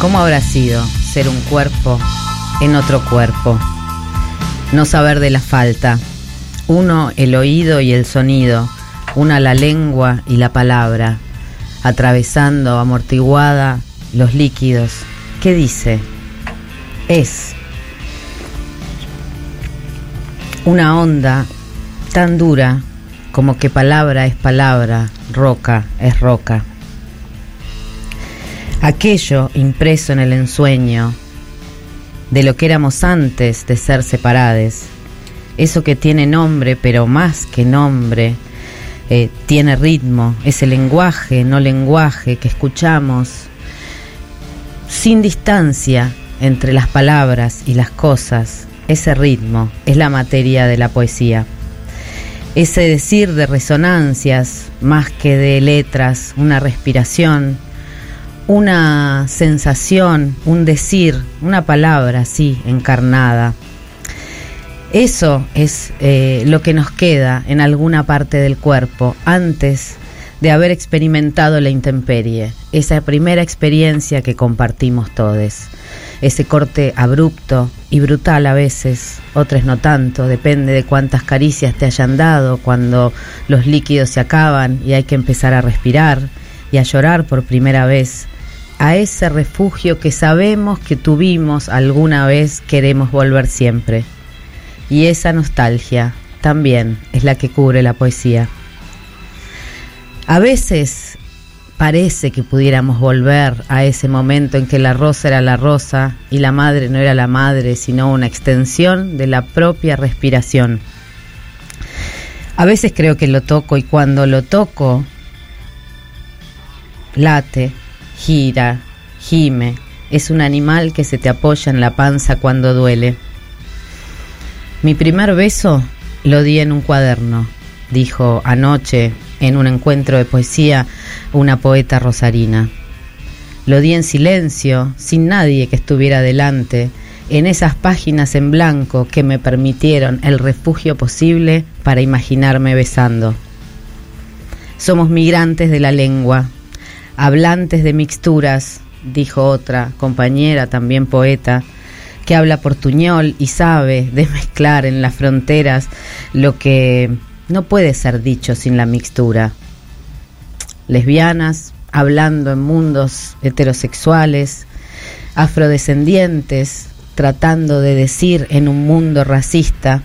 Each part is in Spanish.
¿Cómo habrá sido ser un cuerpo en otro cuerpo? No saber de la falta. Uno el oído y el sonido, una la lengua y la palabra, atravesando amortiguada los líquidos. ¿Qué dice? Es una onda tan dura como que palabra es palabra, roca es roca. Aquello impreso en el ensueño de lo que éramos antes de ser separades, eso que tiene nombre, pero más que nombre, eh, tiene ritmo, ese lenguaje, no lenguaje que escuchamos sin distancia entre las palabras y las cosas, ese ritmo es la materia de la poesía. Ese decir de resonancias más que de letras, una respiración, una sensación, un decir, una palabra así encarnada. Eso es eh, lo que nos queda en alguna parte del cuerpo antes de haber experimentado la intemperie, esa primera experiencia que compartimos todos, ese corte abrupto y brutal a veces, otras no tanto, depende de cuántas caricias te hayan dado cuando los líquidos se acaban y hay que empezar a respirar y a llorar por primera vez a ese refugio que sabemos que tuvimos alguna vez, queremos volver siempre. Y esa nostalgia también es la que cubre la poesía. A veces parece que pudiéramos volver a ese momento en que la rosa era la rosa y la madre no era la madre, sino una extensión de la propia respiración. A veces creo que lo toco y cuando lo toco, late, gira, gime, es un animal que se te apoya en la panza cuando duele. Mi primer beso lo di en un cuaderno, dijo anoche en un encuentro de poesía una poeta rosarina. Lo di en silencio, sin nadie que estuviera delante, en esas páginas en blanco que me permitieron el refugio posible para imaginarme besando. Somos migrantes de la lengua, hablantes de mixturas, dijo otra compañera, también poeta, que habla portuñol y sabe de mezclar en las fronteras lo que no puede ser dicho sin la mixtura. Lesbianas, hablando en mundos heterosexuales, afrodescendientes, tratando de decir en un mundo racista,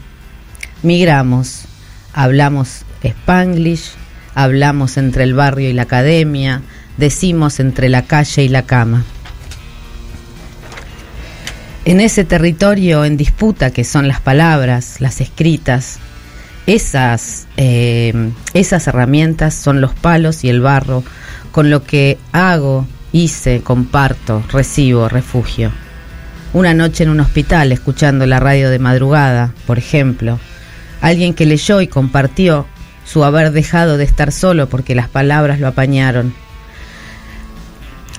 migramos, hablamos spanglish, hablamos entre el barrio y la academia, decimos entre la calle y la cama. En ese territorio en disputa que son las palabras, las escritas, esas, eh, esas herramientas son los palos y el barro con lo que hago, hice, comparto, recibo, refugio. Una noche en un hospital escuchando la radio de madrugada, por ejemplo, alguien que leyó y compartió su haber dejado de estar solo porque las palabras lo apañaron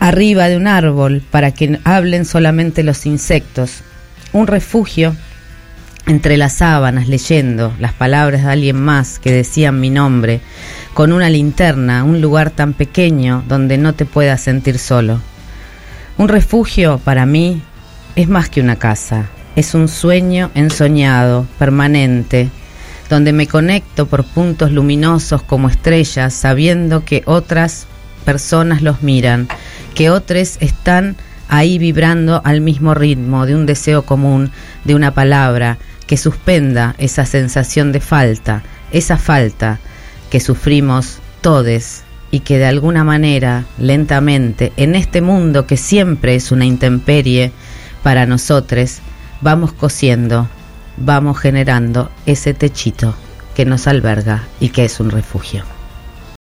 arriba de un árbol para que hablen solamente los insectos, un refugio entre las sábanas leyendo las palabras de alguien más que decían mi nombre, con una linterna, un lugar tan pequeño donde no te puedas sentir solo. Un refugio para mí es más que una casa, es un sueño ensoñado, permanente, donde me conecto por puntos luminosos como estrellas, sabiendo que otras personas los miran, que otros están ahí vibrando al mismo ritmo de un deseo común, de una palabra, que suspenda esa sensación de falta, esa falta que sufrimos todos y que de alguna manera, lentamente, en este mundo que siempre es una intemperie para nosotros, vamos cosiendo, vamos generando ese techito que nos alberga y que es un refugio.